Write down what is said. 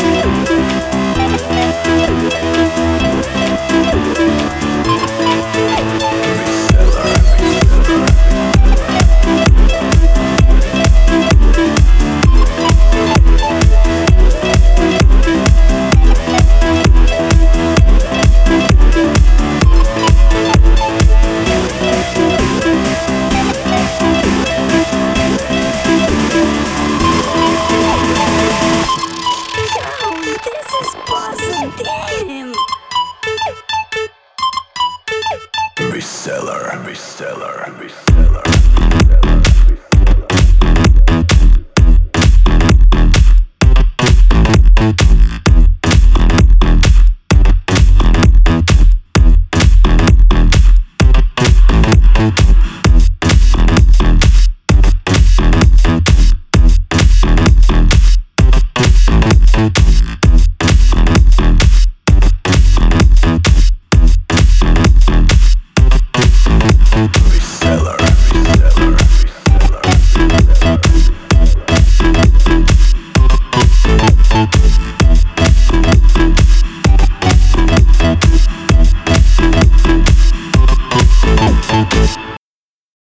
This is bestseller, bestseller, seller.